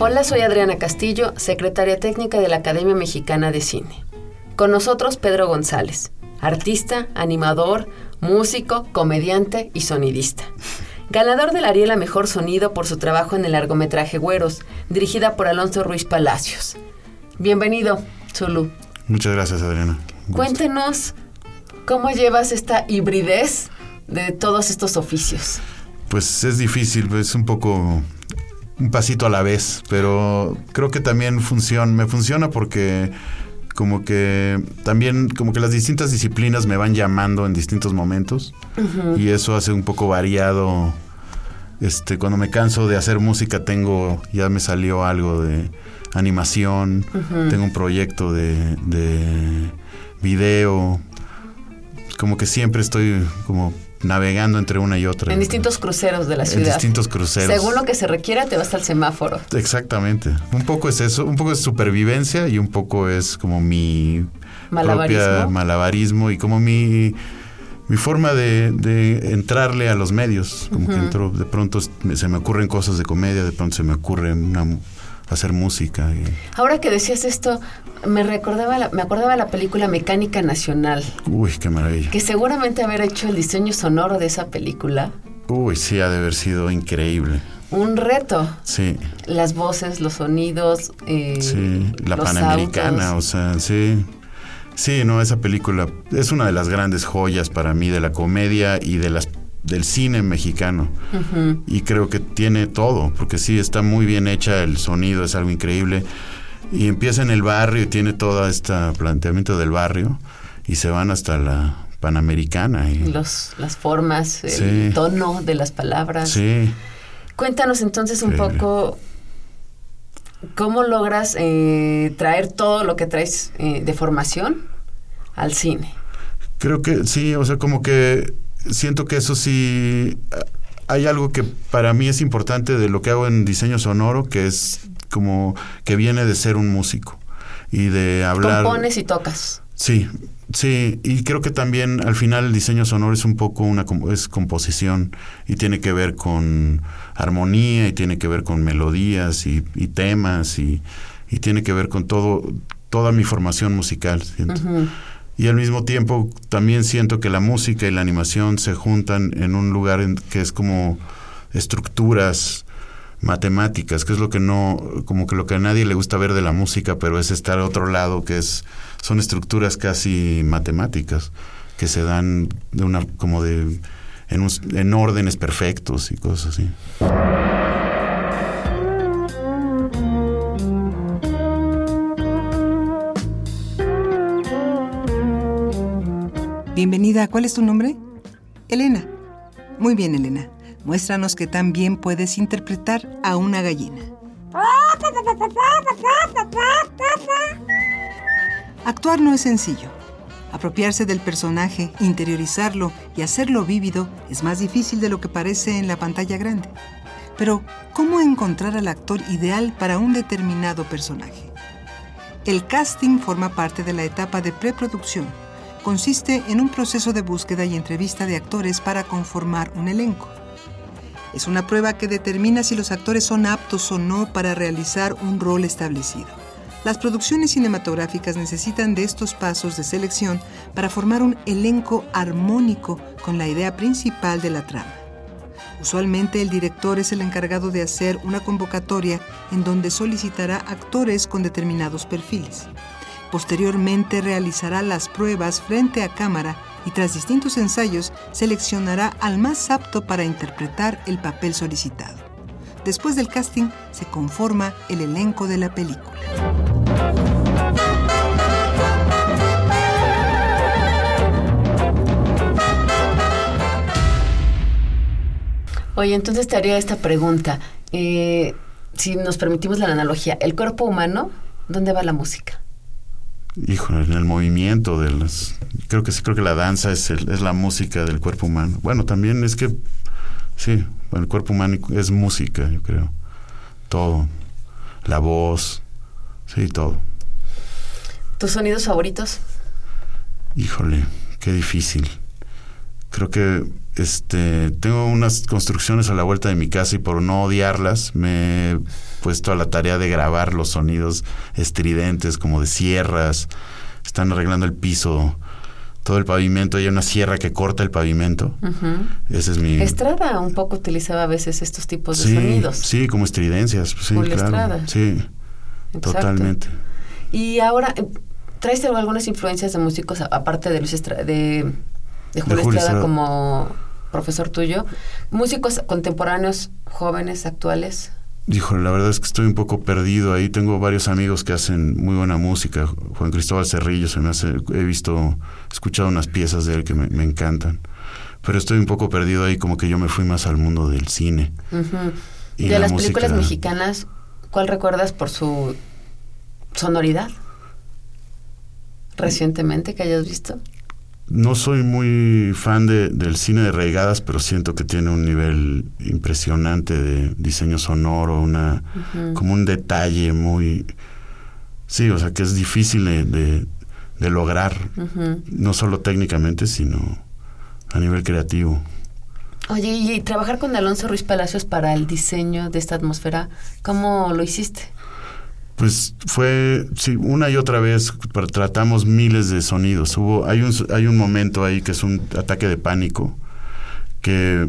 Hola, soy Adriana Castillo, secretaria técnica de la Academia Mexicana de Cine. Con nosotros Pedro González, artista, animador, músico, comediante y sonidista. Ganador del Ariel a Mejor Sonido por su trabajo en el largometraje Güeros, dirigida por Alonso Ruiz Palacios. Bienvenido, Zulu. Muchas gracias, Adriana. Cuéntenos cómo llevas esta hibridez de todos estos oficios. Pues es difícil, es un poco un pasito a la vez, pero creo que también funciona, me funciona porque como que también como que las distintas disciplinas me van llamando en distintos momentos y eso hace un poco variado. Este, cuando me canso de hacer música tengo, ya me salió algo de animación, tengo un proyecto de, de video, como que siempre estoy como navegando entre una y otra. En distintos cruceros de la En ciudad. distintos cruceros. Según lo que se requiera, te vas al semáforo. Exactamente. Un poco es eso, un poco es supervivencia y un poco es como mi Malabarismo. propia malabarismo y como mi, mi forma de, de entrarle a los medios. Como que entro, de pronto se me ocurren cosas de comedia, de pronto se me ocurre una- hacer música. y- Ahora que decías esto, me recordaba la- me acordaba la película Mecánica Nacional, uy, qué maravilla. que seguramente haber hecho el diseño sonoro de esa película, Uy, sí, ha de haber sido increíble. un reto. Sí, Las voces, los sonidos, eh, sí. La los Panamericana, autos. o sea, sí. Sí, no, esa película es una de las grandes joyas para mí de la comedia y de las del cine mexicano. Y creo que tiene todo, porque sí, está muy bien hecha, el sonido es algo increíble. Y empieza en el barrio y tiene todo este planteamiento del barrio y se van hasta la Panamericana. Y, Los, las formas, el Sí. tono de las palabras. sí, Cuéntanos entonces un Increíble. poco cómo logras eh, traer todo lo que traes eh, de formación al cine. creo que sí, o sea, como que siento que eso sí, hay algo que para mí es importante de lo que hago en diseño sonoro, que es como que viene de ser un músico y de hablar... Compones y tocas. Sí, sí, y creo que también al final el diseño sonoro es un poco una es composición y tiene que ver con armonía y tiene que ver con melodías y, y temas y, y tiene que ver con todo toda mi formación musical. siento. Y al mismo tiempo también siento que la música y la animación se juntan en un lugar en que es como estructuras matemáticas, que es lo que no, como que lo que a nadie le gusta ver de la música, pero es estar a otro lado, que es, son estructuras casi matemáticas, que se dan de una, como de, en, un- en órdenes perfectos y cosas así. Bienvenida, ¿cuál es tu nombre? Elena. Muy bien, Elena. Muéstranos que tan bien puedes interpretar a una gallina. Actuar no es sencillo. Apropiarse del personaje, interiorizarlo y hacerlo vívido es más difícil de lo que parece en la pantalla grande. Pero, ¿cómo encontrar al actor ideal para un determinado personaje? El casting forma parte de la etapa de preproducción. Consiste en un proceso de búsqueda y entrevista de actores para conformar un elenco. Es una prueba que determina si los actores son aptos o no para realizar un rol establecido. Las producciones cinematográficas necesitan de estos pasos de selección para formar un elenco armónico con la idea principal de la trama. Usualmente el director es el encargado de hacer una convocatoria en donde solicitará actores con determinados perfiles. Posteriormente realizará las pruebas frente a cámara y tras distintos ensayos seleccionará al más apto para interpretar el papel solicitado. Después del casting se conforma el elenco de la película. Oye, entonces te haría esta pregunta. Eh, si nos permitimos la analogía, ¿el cuerpo humano, dónde va la música? Híjole, en el movimiento de las... Creo que sí, creo que la danza es, el- es la música del cuerpo humano. Bueno, también es que... Sí, el cuerpo humano es música, yo creo. Todo. La voz. Sí, todo. ¿Tus sonidos favoritos? Híjole, qué difícil. Creo que este tengo unas construcciones a la vuelta de mi casa y por no odiarlas me he puesto a la tarea de grabar los sonidos estridentes como de sierras. Están arreglando el piso, todo el pavimento, hay una sierra que corta el pavimento. Ese es mi Estrada un poco utilizaba a veces estos tipos de sí, sonidos. sí, como estridencias, sí, Julio claro. Estrada. Sí, Exacto. totalmente. Y ahora, eh, ¿traes algunas influencias de músicos aparte de Luis Estra- de, de Julio Julio Estrada Estrada. como profesor tuyo? ¿Músicos contemporáneos, jóvenes, actuales? Híjole, la verdad es que estoy un poco perdido ahí. Tengo varios amigos que hacen muy buena música. Juan Cristóbal Cerrillo se me hace, he visto, escuchado unas piezas de él que me, me encantan. Pero estoy un poco perdido ahí, como que yo me fui más al mundo del cine. Y de la las películas mexicanas, ¿cuál recuerdas por su sonoridad? Recientemente que hayas visto. No soy muy fan de- del cine de reigadas, pero siento que tiene un nivel impresionante de diseño sonoro, una como un detalle muy sí, o sea que es difícil de, de- de lograr, no solo técnicamente, sino a nivel creativo. Oye, y trabajar con Alonso Ruiz Palacios para el diseño de esta atmósfera, ¿cómo lo hiciste? Pues fue, sí, una y otra vez tratamos miles de sonidos. Hubo, hay un, hay un momento ahí que es un ataque de pánico que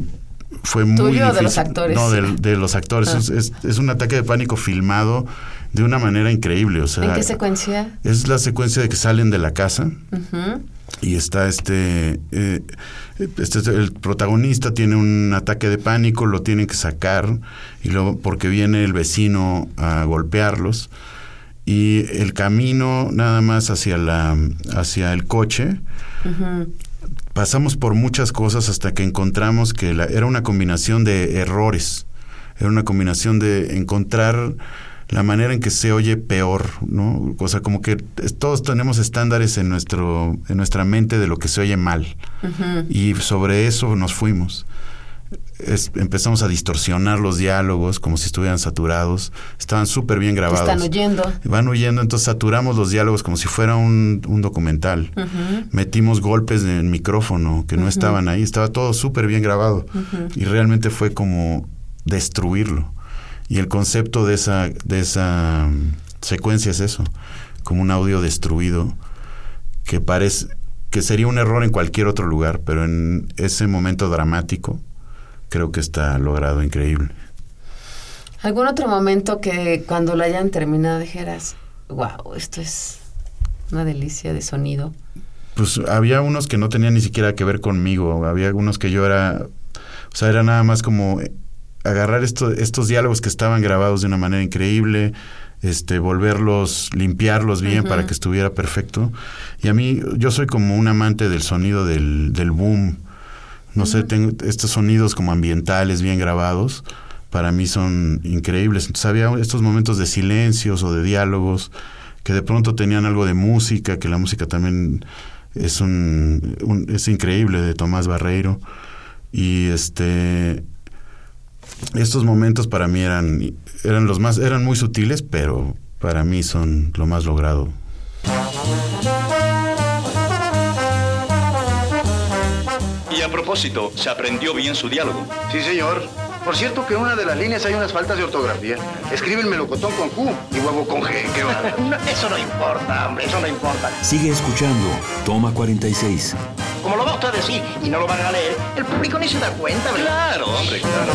fue muy ¿Tuyo o difícil. de los actores? No, de, de los actores. Ah. Es, es- es un ataque de pánico filmado de una manera increíble. O sea, ¿En qué secuencia? es la secuencia de que salen de la casa y está este, eh, este el protagonista tiene un ataque de pánico lo tienen que sacar y luego porque viene el vecino a golpearlos y el camino nada más hacia la hacia el coche pasamos por muchas cosas hasta que encontramos que la- era una combinación de errores era una combinación de encontrar la manera en que se oye peor, ¿no? O sea, como que todos tenemos estándares en nuestro en nuestra mente de lo que se oye mal y sobre eso nos fuimos. Es- empezamos a distorsionar los diálogos como si estuvieran saturados. Estaban súper bien grabados. están oyendo. Van huyendo, entonces saturamos los diálogos como si fuera un, un documental. Metimos golpes en el micrófono que no estaban ahí, estaba todo súper bien grabado. Y realmente fue como destruirlo. Y el concepto de esa, de esa mm, secuencia es eso, como un audio destruido que parece que sería un error en cualquier otro lugar, pero en ese momento dramático creo que está logrado increíble. ¿Algún otro momento que cuando lo hayan terminado dijeras, wow, esto es una delicia de sonido? Pues había unos que no tenían ni siquiera que ver conmigo, había algunos que yo era, o sea, era nada más como agarrar esto- estos diálogos que estaban grabados de una manera increíble, este, volverlos, limpiarlos bien para que estuviera perfecto. Y a mí, yo soy como un amante del sonido del, del boom. No sé, tengo estos sonidos como ambientales bien grabados, para mí son increíbles. Entonces había estos momentos de silencios o de diálogos que de pronto tenían algo de música, que la música también es un, un- es increíble de Tomás Barreiro y este estos momentos para mí eran eran los más eran muy sutiles pero para mí son lo más logrado Y a propósito, ¿se aprendió bien su diálogo? Sí, señor. Por cierto que en una de las líneas hay unas faltas de ortografía. Escribe el melocotón con Q y huevo con G. Qué bárbaro. eso no importa, hombre, eso no importa. Sigue escuchando Toma 46. como lo va usted a decir y no lo van a leer, el público ni se da cuenta, ¿verdad? Claro, hombre, claro.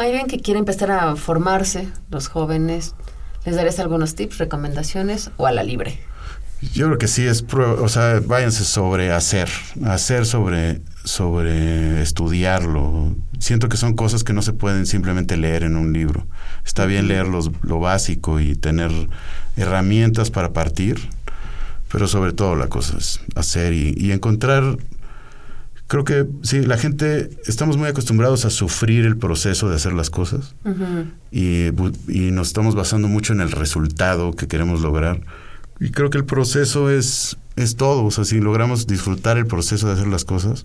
Alguien que quiere empezar a formarse, los jóvenes, ¿les darías algunos tips, recomendaciones o a la libre? Yo creo que sí es, o sea, váyanse sobre hacer, hacer sobre, sobre estudiarlo. Siento que son cosas que no se pueden simplemente leer en un libro. Está bien leer lo básico y tener herramientas para partir, pero sobre todo la cosa es hacer y encontrar. Creo que sí, la gente estamos muy acostumbrados a sufrir el proceso de hacer las cosas y, y nos estamos basando mucho en el resultado que queremos lograr. Y creo que el proceso es, es todo. O sea, si logramos disfrutar el proceso de hacer las cosas,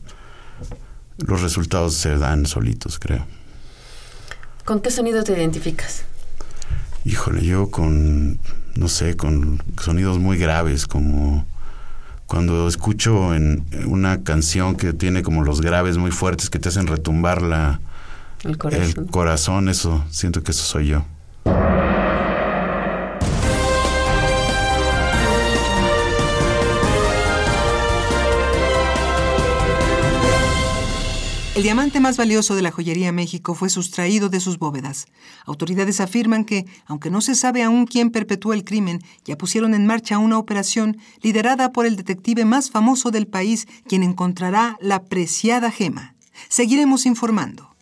los resultados se dan solitos, creo. ¿Con qué sonido te identificas? Híjole, yo con, no sé, con sonidos muy graves, como cuando escucho en una canción que tiene como los graves muy fuertes que te hacen retumbar la, El corazón. el corazón, eso, siento que eso soy yo. El diamante más valioso de la joyería México fue sustraído de sus bóvedas. Autoridades afirman que, aunque no se sabe aún quién perpetuó el crimen, ya pusieron en marcha una operación liderada por el detective más famoso del país, quien encontrará la preciada gema. Seguiremos informando.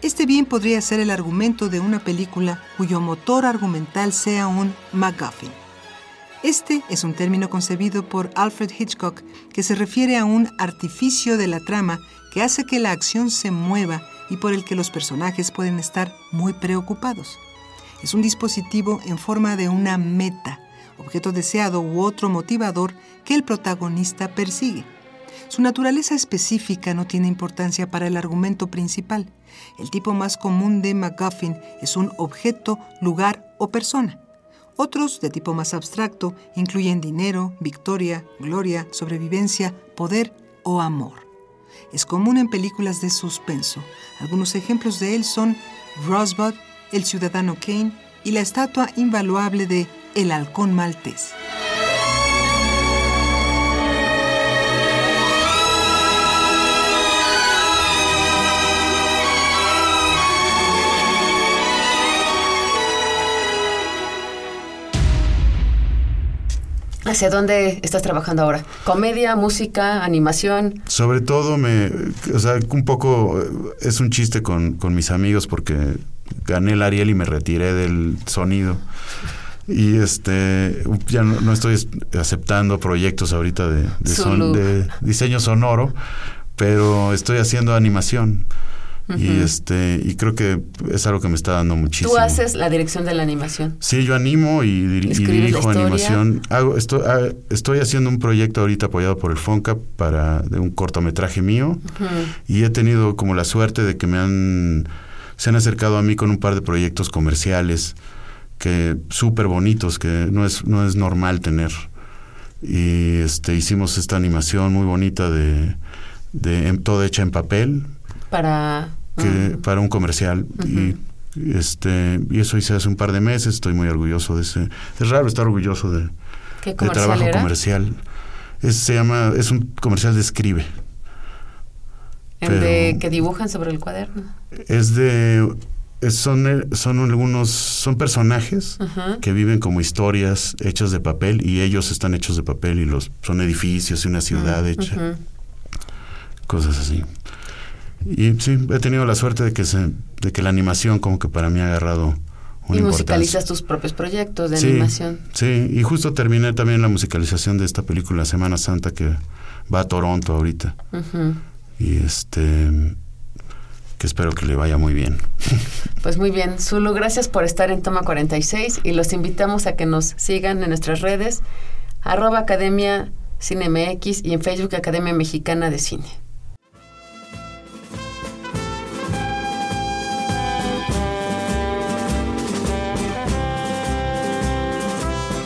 Este bien podría ser el argumento de una película cuyo motor argumental sea un MacGuffin. Este es un término concebido por Alfred Hitchcock que se refiere a un artificio de la trama que hace que la acción se mueva y por el que los personajes pueden estar muy preocupados. Es un dispositivo en forma de una meta, objeto deseado u otro motivador que el protagonista persigue. Su naturaleza específica no tiene importancia para el argumento principal. El tipo más común de MacGuffin es un objeto, lugar o persona. Otros, de tipo más abstracto, incluyen dinero, victoria, gloria, sobrevivencia, poder o amor. Es común en películas de suspenso. Algunos ejemplos de él son Rosebud, El Ciudadano Kane y la estatua invaluable de El Halcón Maltés. ¿Hacia dónde estás trabajando ahora? ¿Comedia, música, animación? Sobre todo me, o sea, un poco eh, es un chiste con, con mis amigos porque gané el Ariel y me retiré del sonido. Y este ya no, no estoy es- aceptando proyectos ahorita de, de, son- Zulu. de diseño sonoro, pero estoy haciendo animación. Y este, y creo que es algo que me está dando muchísimo. Tú haces la dirección de la animación. Sí, yo animo y, diri- y dirijo animación. Hago, estoy, ah, estoy haciendo un proyecto ahorita apoyado por el FONCA para de un cortometraje mío y he tenido como la suerte de que me han se han acercado a mí con un par de proyectos comerciales que súper bonitos que no es no es normal tener y este hicimos esta animación muy bonita de, de en- toda hecha en papel Para... que mm, para un comercial y este y eso hice hace un par de meses estoy muy orgulloso de ese es raro estar orgulloso de, ¿Qué de trabajo era? comercial es, se llama es un comercial de escribe El de que dibujan sobre el cuaderno. es de son son algunos son personajes que viven como historias hechas de papel y ellos están hechos de papel y los son edificios y una ciudad hecha Ujú. cosas así. Y sí, he tenido la suerte de que se, de que la animación como que para mí ha agarrado una Y musicalizas tus propios proyectos de Sí, animación. Sí, y justo terminé también la musicalización de esta película Semana Santa que va a Toronto ahorita. Y este que espero que le vaya muy bien. Pues muy bien, Zulu, gracias por estar en Toma 46 y los invitamos a que nos sigan en nuestras redes, arroba Academia CineMX y en Facebook Academia Mexicana de Cine.